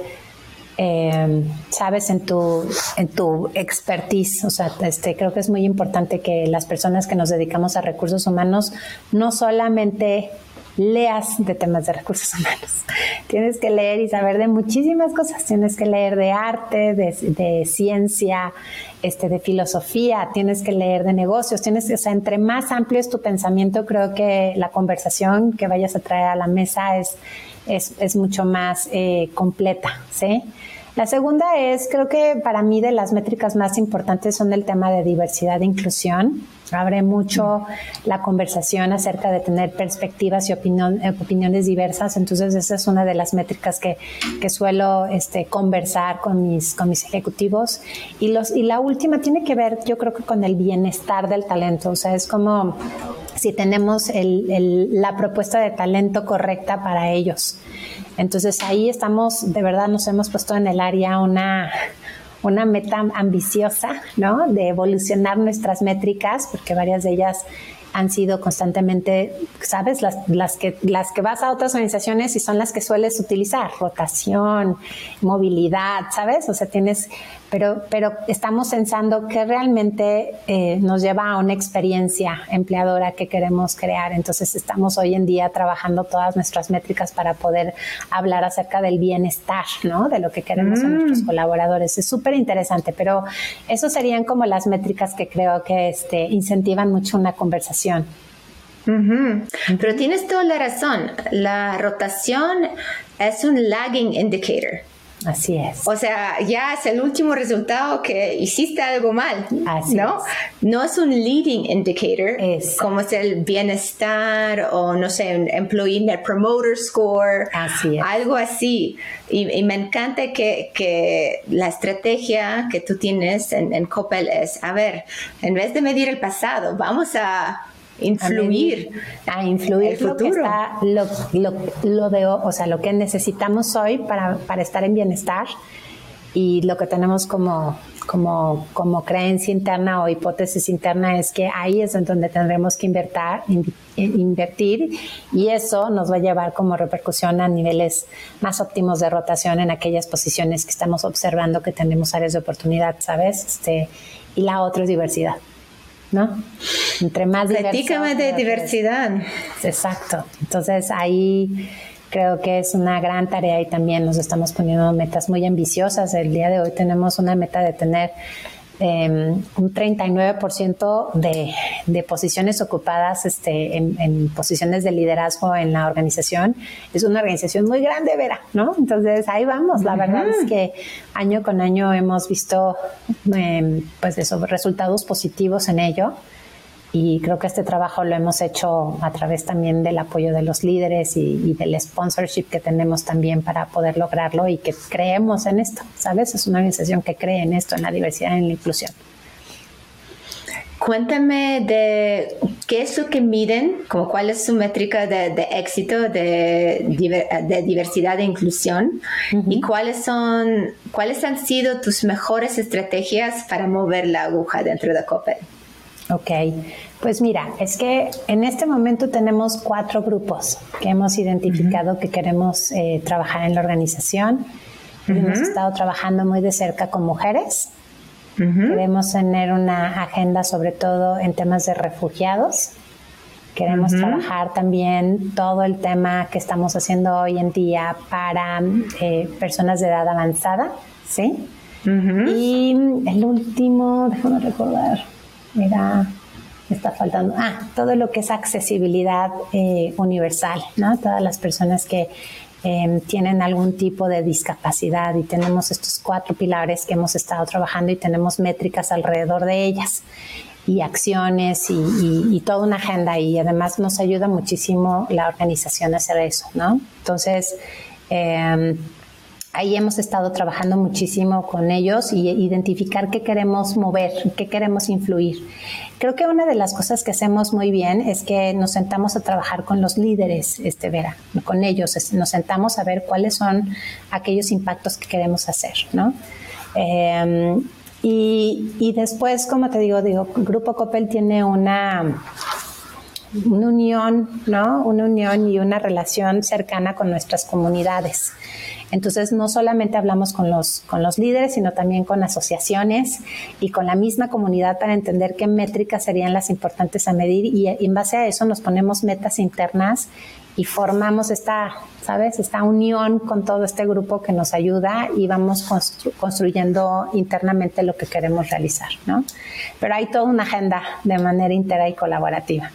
eh, sabes, en tu, en tu expertise. O sea, este, creo que es muy importante que las personas que nos dedicamos a recursos humanos no solamente leas de temas de recursos humanos. Tienes que leer y saber de muchísimas cosas. Tienes que leer de arte, de, ciencia, este, de filosofía, tienes que leer de negocios. Tienes, o sea, entre más amplio es tu pensamiento, creo que la conversación que vayas a traer a la mesa es, es, mucho más eh, completa, ¿sí? La segunda es, creo que para mí de las métricas más importantes son el tema de diversidad e inclusión. Abre mucho la conversación acerca de tener perspectivas y eh, opiniones diversas. Entonces, esa es una de las métricas que, suelo este, conversar con mis, con mis ejecutivos. Y, los, y la última tiene que ver, yo creo que con el bienestar del talento. O sea, es como si tenemos la propuesta de talento correcta para ellos. Entonces ahí estamos, de verdad nos hemos puesto en el área una, una meta ambiciosa, ¿no? De evolucionar nuestras métricas, porque varias de ellas han sido constantemente, ¿sabes? Las, las, que, las que vas a otras organizaciones y son las que sueles utilizar, rotación, movilidad, ¿sabes? O sea, tienes pero, pero estamos pensando que realmente eh, nos lleva a una experiencia empleadora que queremos crear. Entonces estamos hoy en día trabajando todas nuestras métricas para poder hablar acerca del bienestar, ¿no? De lo que queremos en nuestros mm. colaboradores. Es súper interesante, pero eso serían como las métricas que creo que este, incentivan mucho una conversación. Pero tienes toda la razón. La rotación es un lagging indicator. Así es. O sea, ya es el último resultado que hiciste algo mal, Así ¿no? Es. No es un leading indicator, como es el bienestar o, no sé, un Employee Net Promoter Score, así es. algo así. Y, me encanta que, que, la estrategia que tú tienes en, en Coppel es, a ver, en vez de medir el pasado, vamos a influir a, influir lo que está lo, lo, de o sea lo que necesitamos hoy para, para, estar en bienestar y lo que tenemos como como como creencia interna o hipótesis interna es que ahí es en donde tendremos que invertir, invertir y eso nos va a llevar como repercusión a niveles más óptimos de rotación en aquellas posiciones que estamos observando que tenemos áreas de oportunidad, ¿sabes? Este, y la otra es diversidad. ¿No? Entre más Platícame de diversidad. Exacto. Entonces ahí creo que es una gran tarea y también nos estamos poniendo metas muy ambiciosas. El día de hoy tenemos una meta de tener Em, un 39% de, de, posiciones ocupadas este, en, posiciones de liderazgo en la organización. Es una organización muy grande, Vera, ¿no? Entonces ahí vamos. La verdad es que año con año hemos visto em, pues eso, resultados positivos en ello y creo que este trabajo lo hemos hecho a través también del apoyo de los líderes y, del sponsorship que tenemos también para poder lograrlo y que creemos en esto, ¿sabes? Es una organización que cree en esto, en la diversidad y en la inclusión. Cuéntame de ¿qué es lo que miden? Como ¿Cuál es su métrica de, éxito de, diversidad e inclusión? ¿Y cuáles, son, cuáles han sido tus mejores estrategias para mover la aguja dentro de COPED? Ok, pues mira, es que en este momento tenemos cuatro grupos que hemos identificado que queremos eh, trabajar en la organización. Hemos estado trabajando muy de cerca con mujeres. Queremos tener una agenda sobre todo en temas de refugiados. Queremos trabajar también todo el tema que estamos haciendo hoy en día para eh, personas de edad avanzada, ¿sí? Y el último, déjame recordar, me está faltando, ah, todo lo que es accesibilidad eh, universal, ¿no? Todas las personas que em, tienen algún tipo de discapacidad y tenemos estos cuatro pilares que hemos estado trabajando y tenemos métricas alrededor de ellas y acciones y, toda una agenda y además nos ayuda muchísimo la organización a hacer eso, ¿no? Entonces, eh, ahí hemos estado trabajando muchísimo con ellos y identificar qué queremos mover, qué queremos influir. Creo que una de las cosas que hacemos muy bien es que nos sentamos a trabajar con los líderes, este Vera, con ellos, nos sentamos a ver cuáles son aquellos impactos que queremos hacer, ¿no? Em, y, después, como te digo, digo, Grupo Coppel tiene una una unión, ¿no? Una unión y una relación cercana con nuestras comunidades. Entonces, no solamente hablamos con los, con los líderes, sino también con asociaciones y con la misma comunidad para entender qué métricas serían las importantes a medir y, en base a eso nos ponemos metas internas y formamos esta, ¿sabes? Esta unión con todo este grupo que nos ayuda y vamos construyendo internamente lo que queremos realizar, ¿no? Pero hay toda una agenda de manera intera y colaborativa.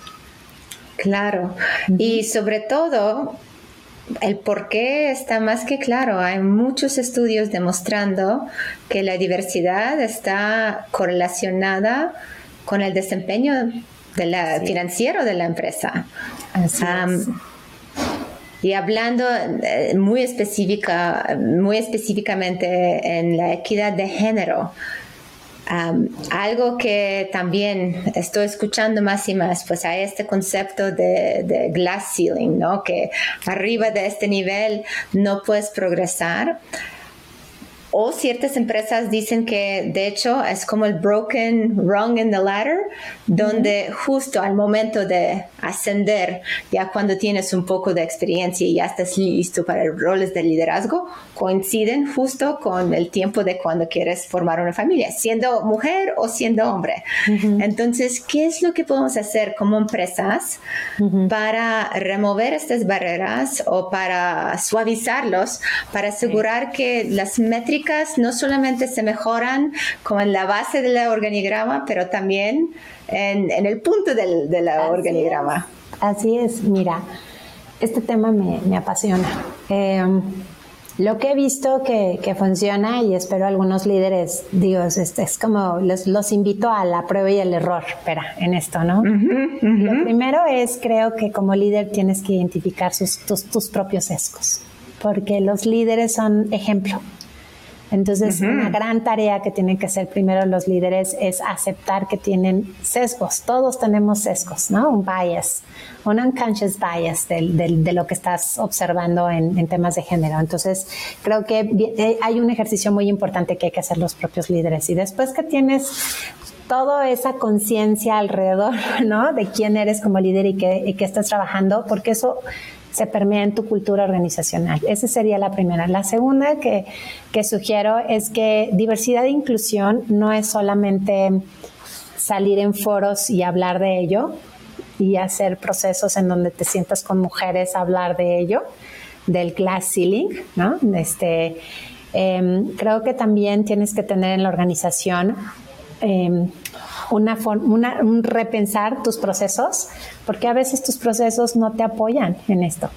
Claro. Y sobre todo, el por qué está más que claro. Hay muchos estudios demostrando que la diversidad está correlacionada con el desempeño financiero de la empresa. y hablando eh, muy específica, muy específicamente en la equidad de género, algo que también estoy escuchando más y más, pues hay este concepto de, de, glass ceiling, ¿no? Que arriba de este nivel no puedes progresar. O ciertas empresas dicen que de hecho es como el broken rung in the ladder, donde justo al momento de ascender, ya cuando tienes un poco de experiencia y ya estás listo para roles de liderazgo, coinciden justo con el tiempo de cuando quieres formar una familia, siendo mujer o siendo hombre. Entonces, ¿qué es lo que podemos hacer como empresas para remover estas barreras o para suavizarlos, para asegurar que las métricas no solamente se mejoran como en la base del organigrama, pero también en, el punto del, organigrama. Así es, mira, este tema me, apasiona. Em, lo que he visto que, funciona y espero algunos líderes, digo, es, como los, invito a la prueba y el error, espera, en esto, ¿no? Lo primero es, creo que como líder tienes que identificar tus, tus propios sesgos, porque los líderes son ejemplo. Entonces, una gran tarea que tienen que hacer primero los líderes es aceptar que tienen sesgos. Todos tenemos sesgos, ¿no? Un bias, un unconscious bias de lo que estás observando en, temas de género. Entonces, creo que eh, hay un ejercicio muy importante que hay que hacer los propios líderes. Y después que tienes toda esa conciencia alrededor, ¿no? De quién eres como líder y qué, y qué estás trabajando, porque eso se permea en tu cultura organizacional. Esa sería la primera. La segunda que, sugiero es que diversidad e inclusión no es solamente salir en foros y hablar de ello y hacer procesos en donde te sientas con mujeres hablar de ello, del glass ceiling, ¿no? Este, em, creo que también tienes que tener en la organización em, una, un repensar tus procesos, porque a veces tus procesos no te apoyan en esto.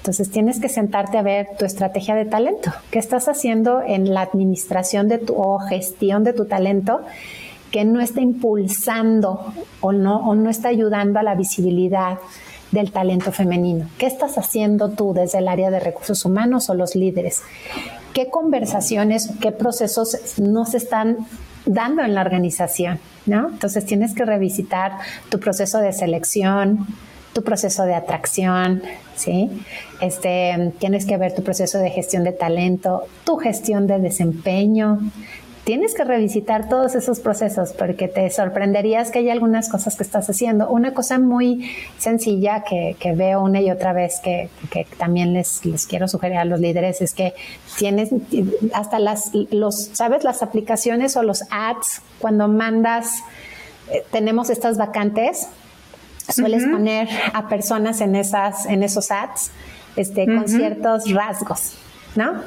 Entonces tienes que sentarte a ver tu estrategia de talento. ¿Qué estás haciendo en la administración de tu o gestión de tu talento que no está impulsando o no, o no está ayudando a la visibilidad del talento femenino? ¿Qué estás haciendo tú desde el área de recursos humanos o los líderes? ¿Qué conversaciones, qué procesos no se están dando en la organización, ¿no? Entonces tienes que revisitar tu proceso de selección, tu proceso de atracción, ¿sí? Este, tienes que ver tu proceso de gestión de talento, tu gestión de desempeño, tienes que revisitar todos esos procesos porque te sorprenderías que hay algunas cosas que estás haciendo. Una cosa muy sencilla que, veo una y otra vez que, también les, les, quiero sugerir a los líderes es que tienes hasta las, los, ¿sabes? Las aplicaciones o los ads cuando mandas, eh, tenemos estas vacantes, sueles poner a personas en, esas, en esos ads este, con ciertos rasgos. ¿No?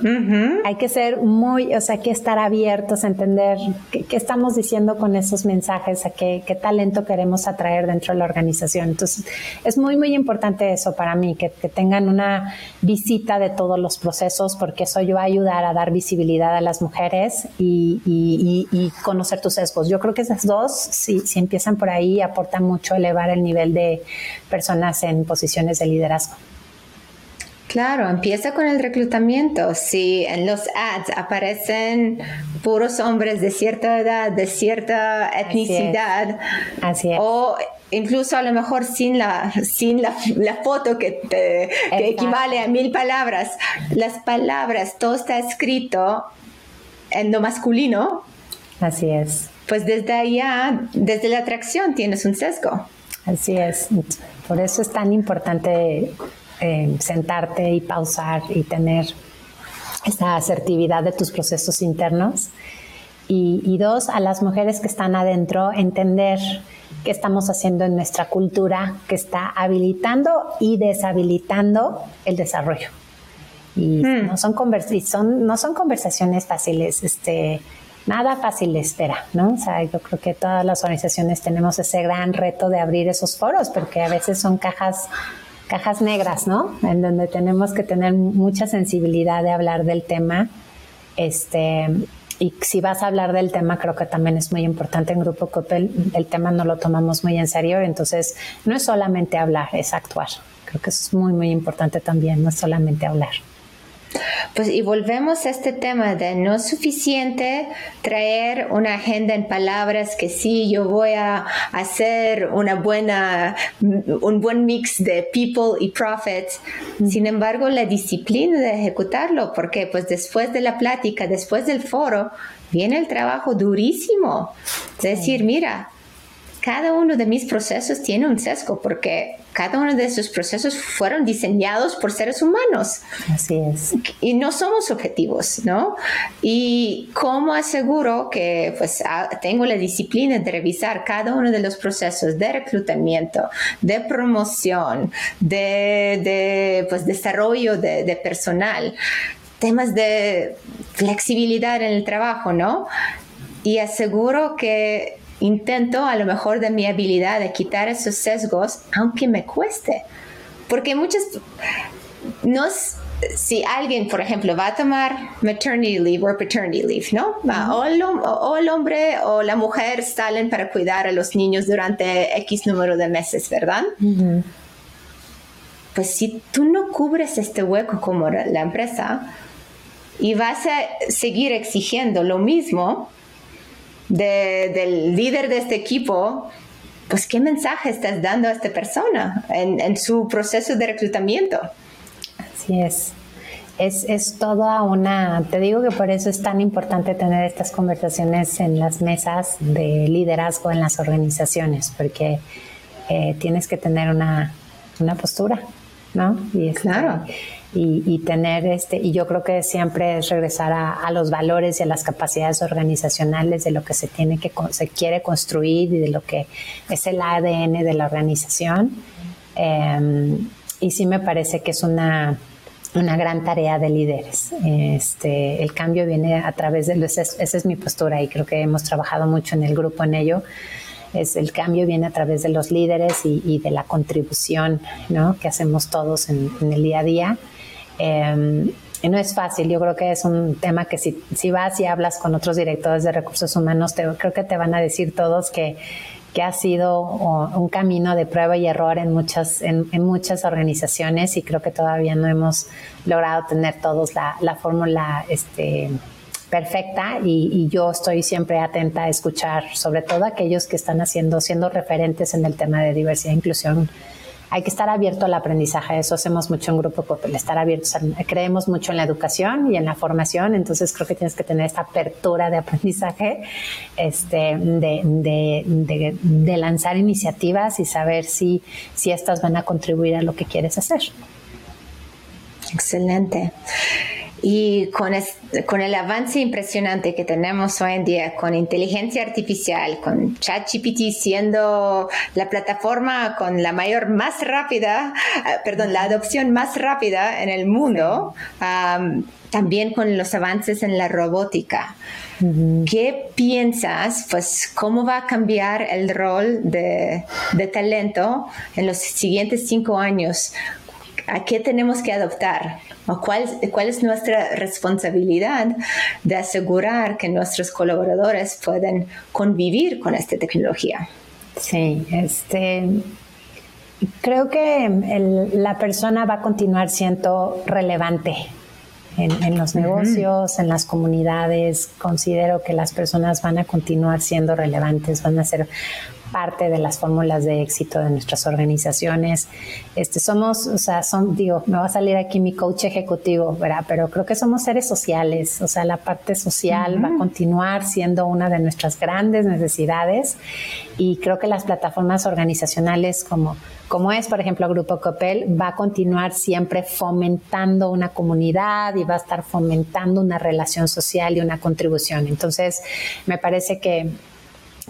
Hay que ser muy, o sea, hay que estar abiertos a entender qué, estamos diciendo con esos mensajes, a qué, talento queremos atraer dentro de la organización. Entonces, es muy, muy importante eso para mí, que, tengan una visita de todos los procesos, porque eso va a ayudar a dar visibilidad a las mujeres y, conocer tus sesgos. Yo creo que esas dos, si, si empiezan por ahí, aportan mucho a elevar el nivel de personas en posiciones de liderazgo. Claro, empieza con el reclutamiento. Si en los ads aparecen puros hombres de cierta edad, de cierta etnicidad, o incluso a lo mejor sin la, sin la, foto que, que equivale a mil palabras, las palabras, todo está escrito en lo masculino. Así es. Pues desde allá, desde la atracción tienes un sesgo. Así es. Por eso es tan importante eh, sentarte y pausar y tener esa asertividad de tus procesos internos. Y, dos, a las mujeres que están adentro, entender qué estamos haciendo en nuestra cultura que está habilitando y deshabilitando el desarrollo. Y hmm. no, son son, no son conversaciones fáciles, este, nada fácil espera, ¿no? O sea, yo creo que todas las organizaciones tenemos ese gran reto de abrir esos foros, porque a veces son cajas cajas negras, ¿no? En donde tenemos que tener mucha sensibilidad de hablar del tema. Este, y si vas a hablar del tema, creo que también es muy importante en Grupo Coppel, el tema no lo tomamos muy en serio, entonces no es solamente hablar, es actuar. Creo que es muy, muy importante también, no es solamente hablar. Pues y volvemos a este tema de no es suficiente traer una agenda en palabras que sí, yo voy a hacer una buena, un buen mix de people y profits. Sin embargo, la disciplina de ejecutarlo, porque pues después de la plática, después del foro, viene el trabajo durísimo. Es decir, mira, cada uno de mis procesos tiene un sesgo porque cada uno de esos procesos fueron diseñados por seres humanos. Así es. Y no somos objetivos, ¿no? Y cómo aseguro que pues tengo la disciplina de revisar cada uno de los procesos de reclutamiento, de promoción, de, pues, desarrollo de, de personal, temas de flexibilidad en el trabajo, ¿no? Y aseguro que intento a lo mejor de mi habilidad de quitar esos sesgos, aunque me cueste. Porque muchas, no si alguien, por ejemplo, va a tomar maternity leave o paternity leave, ¿no? o, el, hombre o la mujer salen para cuidar a los niños durante X número de meses, ¿verdad? Pues si tú no cubres este hueco como la empresa y vas a seguir exigiendo lo mismo, del líder de este equipo, pues qué mensaje estás dando a esta persona en, su proceso de reclutamiento. Así es. Es, es toda una, te digo que por eso es tan importante tener estas conversaciones en las mesas de liderazgo en las organizaciones, porque eh, tienes que tener una, una postura, ¿no? Y es claro y, tener este, y yo creo que siempre es regresar a, los valores y a las capacidades organizacionales de lo que se tiene que se quiere construir y de lo que es el ADN de la organización. Em, y sí me parece que es una, una gran tarea de líderes. Este, el cambio viene a través de, esa es mi postura y creo que hemos trabajado mucho en el grupo en ello es el cambio viene a través de los líderes y, de la contribución ¿no? que hacemos todos en, el día a día. Em, y no es fácil, yo creo que es un tema que si, si vas y hablas con otros directores de recursos humanos, te, creo que te van a decir todos que, que ha sido un camino de prueba y error en muchas, en, muchas organizaciones y creo que todavía no hemos logrado tener todos la, la fórmula este, perfecta y, yo estoy siempre atenta a escuchar, sobre todo aquellos que están haciendo, siendo referentes en el tema de diversidad e inclusión. Hay que estar abierto al aprendizaje, eso hacemos mucho en Grupo Copel, estar abiertos, creemos mucho en la educación y en la formación, entonces creo que tienes que tener esta apertura de aprendizaje, este, de, de, lanzar iniciativas y saber si, si estas van a contribuir a lo que quieres hacer. Excelente. Y con, con el avance impresionante que tenemos hoy en día con inteligencia artificial, con ChatGPT siendo la plataforma con la mayor más rápida, eh, perdón, la adopción más rápida en el mundo, también con los avances en la robótica. ¿Qué piensas, pues, cómo va a cambiar el rol de, de talento en los siguientes cinco años? ¿A qué tenemos que adoptar? Cuál, es nuestra responsabilidad de asegurar que nuestros colaboradores pueden convivir con esta tecnología. Sí, este, creo que la persona va a continuar siendo relevante en, los negocios, en las comunidades. Considero que las personas van a continuar siendo relevantes, van a ser parte de las fórmulas de éxito de nuestras organizaciones. Este, somos, o sea, son, digo, me va a salir aquí mi coach ejecutivo, ¿verdad? Pero creo que somos seres sociales, o sea, la parte social va a continuar siendo una de nuestras grandes necesidades y creo que las plataformas organizacionales como como es, por ejemplo, Grupo Copel, va a continuar siempre fomentando una comunidad y va a estar fomentando una relación social y una contribución. Entonces, me parece que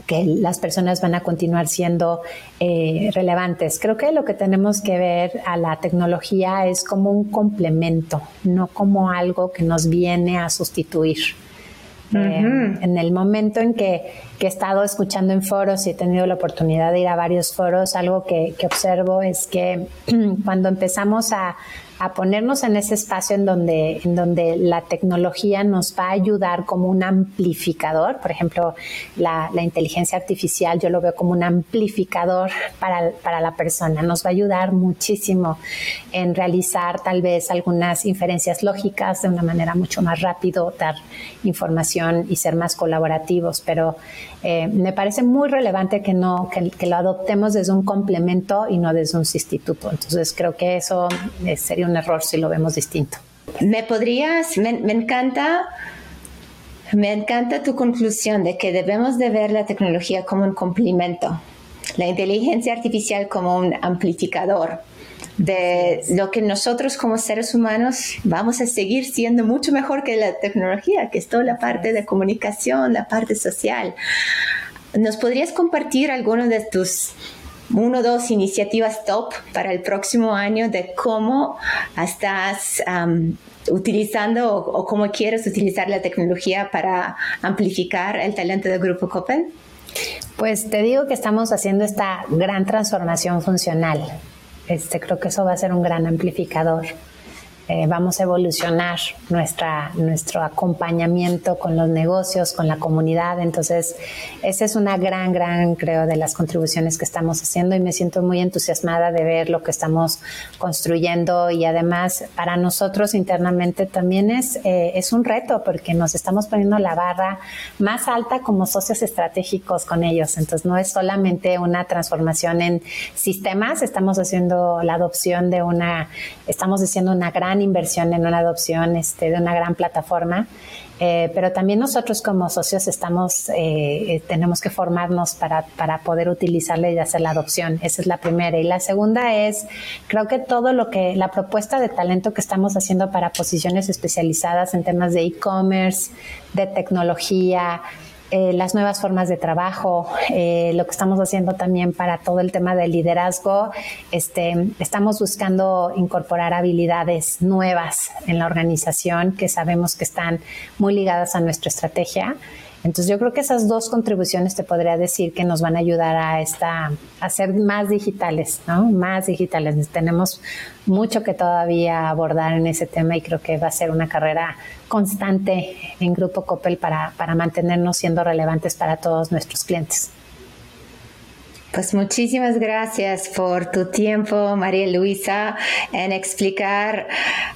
que las personas van a continuar siendo eh, relevantes. Creo que lo que tenemos que ver a la tecnología es como un complemento, no como algo que nos viene a sustituir. En el momento en que, he estado escuchando en foros y he tenido la oportunidad de ir a varios foros, algo que observo es que cuando empezamos a, ponernos en ese espacio en donde, en donde la tecnología nos va a ayudar como un amplificador. Por ejemplo, la, inteligencia artificial yo lo veo como un amplificador para, para, la persona. Nos va a ayudar muchísimo en realizar tal vez algunas inferencias lógicas de una manera mucho más rápido, dar información y ser más colaborativos. Pero eh, me parece muy relevante que, no, que, lo adoptemos desde un complemento y no desde un sustituto. Entonces creo que eso eh, sería un error si lo vemos distinto. Me podrías, me, encanta, me encanta tu conclusión de que debemos de ver la tecnología como un complemento, la inteligencia artificial como un amplificador de lo que nosotros como seres humanos vamos a seguir siendo mucho mejor que la tecnología, que es toda la parte de comunicación, la parte social. ¿Nos podrías compartir alguno de tus uno o dos iniciativas top para el próximo año de cómo estás utilizando o, cómo quieres utilizar la tecnología para amplificar el talento del Grupo Coppel? Pues te digo que estamos haciendo esta gran transformación funcional este, creo que eso va a ser un gran amplificador. Eh, vamos a evolucionar nuestra, nuestro acompañamiento con los negocios, con la comunidad. Entonces, esa es una gran, gran, creo, de las contribuciones que estamos haciendo y me siento muy entusiasmada de ver lo que estamos construyendo y además para nosotros internamente también es, eh, es un reto porque nos estamos poniendo la barra más alta como socios estratégicos con ellos. Entonces, no es solamente una transformación en sistemas, estamos haciendo la adopción de una, estamos haciendo una gran inversión en una adopción este, de una gran plataforma, eh, pero también nosotros como socios estamos, eh, eh, tenemos que formarnos para, para poder utilizarla y hacer la adopción. Esa es la primera. Y la segunda es, creo que todo lo que, la propuesta de talento que estamos haciendo para posiciones especializadas en temas de e-commerce, de tecnología, eh, las nuevas formas de trabajo, eh, lo que estamos haciendo también para todo el tema del liderazgo. Este, estamos buscando incorporar habilidades nuevas en la organización que sabemos que están muy ligadas a nuestra estrategia. Entonces yo creo que esas dos contribuciones te podría decir que nos van a ayudar a esta a ser más digitales, ¿no? Más digitales. Tenemos mucho que todavía abordar en ese tema y creo que va a ser una carrera constante en Grupo Coppel para, para mantenernos siendo relevantes para todos nuestros clientes. Pues muchísimas gracias por tu tiempo, María Luisa, en explicar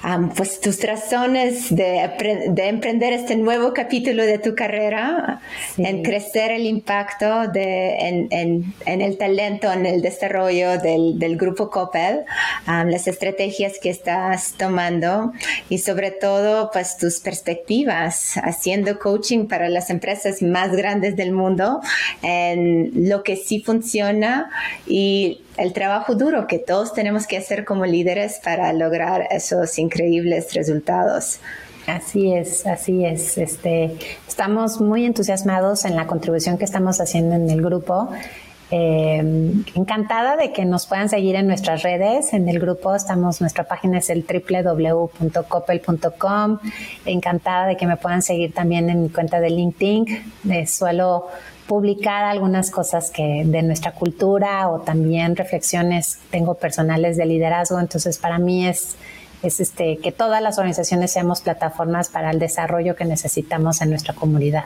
um, pues tus razones de, de, emprender este nuevo capítulo de tu carrera, en crecer el impacto de, en, en, en, el talento, en el desarrollo del, del grupo Coppel, um, las estrategias que estás tomando y sobre todo pues tus perspectivas haciendo coaching para las empresas más grandes del mundo en lo que sí funciona y el trabajo duro que todos tenemos que hacer como líderes para lograr esos increíbles resultados. Así es, así es. Este, estamos muy entusiasmados en la contribución que estamos haciendo en el grupo. Eh, encantada de que nos puedan seguir en nuestras redes. En el grupo estamos, nuestra página es el www.copel.com. Encantada de que me puedan seguir también en mi cuenta de LinkedIn. Eh, suelo publicar algunas cosas que de nuestra cultura o también reflexiones tengo personales de liderazgo. Entonces, para mí es, es este, que todas las organizaciones seamos plataformas para el desarrollo que necesitamos en nuestra comunidad.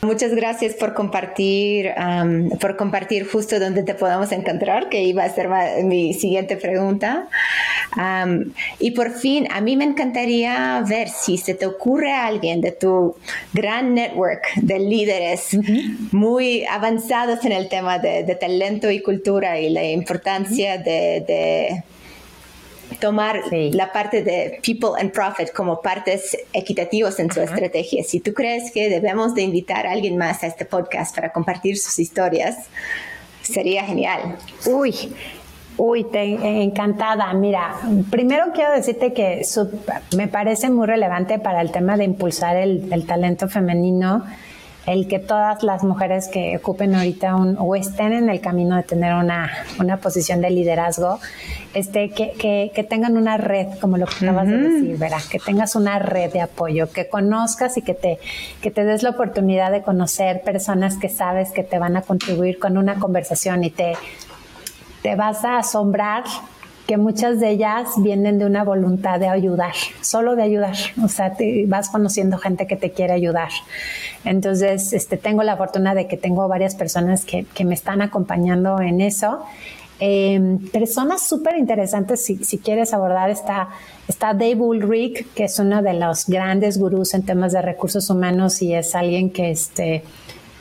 Muchas gracias por compartir, por compartir justo donde te podamos encontrar, que iba a ser mi siguiente pregunta. y por fin, a mí me encantaría ver si se te ocurre a alguien de tu gran network de líderes muy avanzados en el tema de, talento y cultura y la importancia de tomar la parte de people and profit como partes equitativos en su estrategia. Si tú crees que debemos de invitar a alguien más a este podcast para compartir sus historias, sería genial. Uy, Uy, te, encantada. Mira, primero quiero decirte que me parece muy relevante para el tema de impulsar el, el talento femenino el que todas las mujeres que ocupen ahorita un, o estén en el camino de tener una, una posición de liderazgo, este, que, que, que, tengan una red, como lo que acabas de decir, verá, que tengas una red de apoyo, que conozcas y que te, que te des la oportunidad de conocer personas que sabes que te van a contribuir con una conversación y te, te vas a asombrar que muchas de ellas vienen de una voluntad de ayudar, solo de ayudar. O sea, te vas conociendo gente que te quiere ayudar. Entonces, este, tengo la fortuna de que tengo varias personas que, que me están acompañando en eso. Em, personas súper interesantes, si, si, quieres abordar, está, está Dave Ulrich, que es uno de los grandes gurús en temas de recursos humanos y es alguien que este,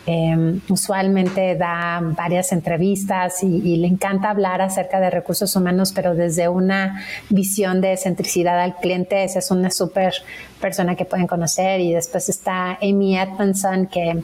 Em, usualmente da varias entrevistas y, le encanta hablar acerca de recursos humanos, pero desde una visión de centricidad al cliente. Esa es una súper persona que pueden conocer. Y después está Amy Edmondson, que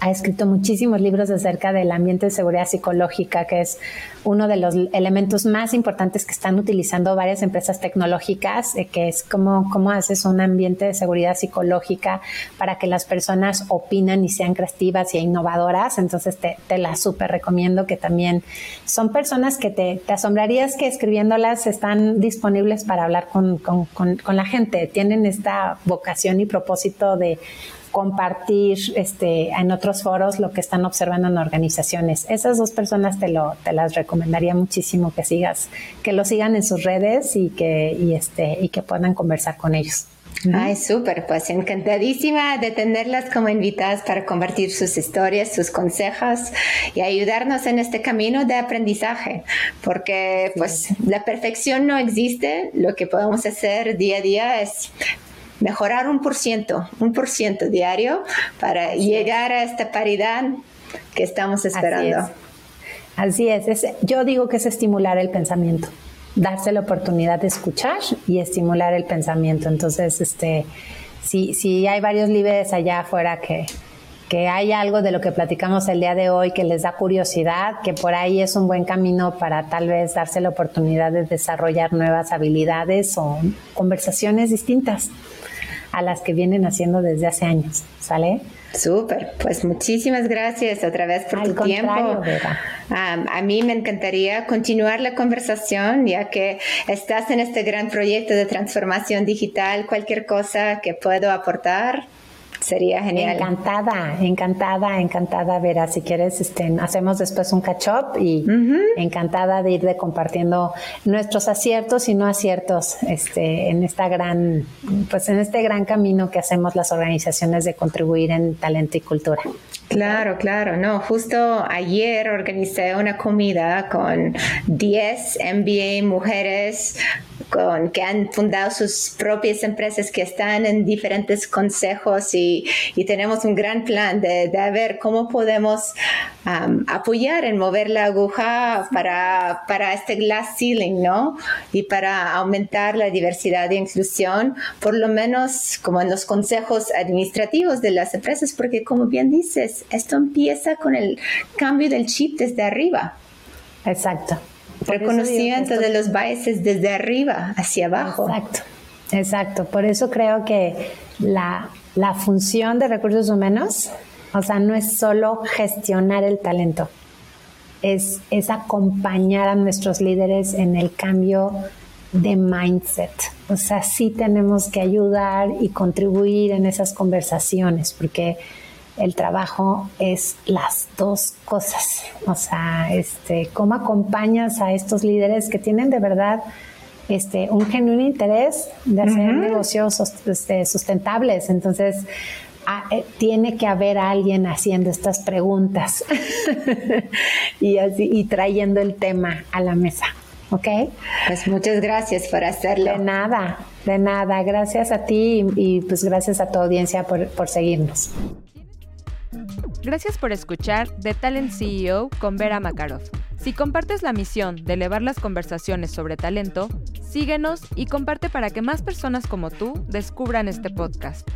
ha escrito muchísimos libros acerca del ambiente de seguridad psicológica, que es uno de los elementos más importantes que están utilizando varias empresas tecnológicas, eh, que es cómo, cómo haces un ambiente de seguridad psicológica para que las personas opinan y sean creativas y innovadoras. Entonces te, te la súper recomiendo que también son personas que te, te, asombrarías que escribiéndolas están disponibles para hablar con, con, con la gente. Tienen esta vocación y propósito de compartir este, en otros foros lo que están observando en organizaciones. Esas dos personas te, lo, te las recomendaría muchísimo que sigas, que lo sigan en sus redes y que, y este, y que puedan conversar con ellos. Ay, súper, pues encantadísima de tenerlas como invitadas para compartir sus historias, sus consejos y ayudarnos en este camino de aprendizaje, porque pues la perfección no existe, lo que podemos hacer día a día es mejorar un por ciento, un por ciento diario para llegar a esta paridad que estamos esperando. Así es. yo digo que es estimular el pensamiento, darse la oportunidad de escuchar y estimular el pensamiento. Entonces, este, si, si hay varios líderes allá afuera que, que hay algo de lo que platicamos el día de hoy que les da curiosidad, que por ahí es un buen camino para tal vez darse la oportunidad de desarrollar nuevas habilidades o conversaciones distintas a las que vienen haciendo desde hace años. ¿Sale? Súper, pues muchísimas gracias otra vez por tu tiempo. a mí me encantaría continuar la conversación ya que estás en este gran proyecto de transformación digital. Cualquier cosa que puedo aportar, Sería genial. Encantada, encantada, encantada, Vera. Si quieres, este, hacemos después un catch up y encantada de ir de compartiendo nuestros aciertos y no aciertos este, en esta gran, pues en este gran camino que hacemos las organizaciones de contribuir en talento y cultura. Claro, claro, no, justo ayer organicé una comida con 10 MBA mujeres con, que han fundado sus propias empresas que están en diferentes consejos y, tenemos un gran plan de, ver cómo podemos um, apoyar en mover la aguja para, para este glass ceiling, ¿no? Y para aumentar la diversidad e inclusión, por lo menos como en los consejos administrativos de las empresas, porque como bien dices, esto empieza con el cambio del chip desde arriba. Exacto reconocimiento de los biases desde arriba hacia abajo. Exacto, exacto. Por eso creo que la, la función de recursos humanos, o sea, no es solo gestionar el talento, es, es acompañar a nuestros líderes en el cambio de mindset. O sea, sí tenemos que ayudar y contribuir en esas conversaciones, porque el trabajo es las dos cosas. O sea, este, cómo acompañas a estos líderes que tienen de verdad este, un genuino interés de hacer negocios este, sustentables. Entonces, eh, tiene que haber alguien haciendo estas preguntas y, así, y trayendo el tema a la mesa. ¿Ok? Pues muchas gracias por hacerlo. De nada, de nada. Gracias a ti y, pues gracias a tu audiencia por, por seguirnos. Gracias por escuchar The Talent CEO con Vera Makarov. Si compartes la misión de elevar las conversaciones sobre talento, síguenos y comparte para que más personas como tú descubran este podcast.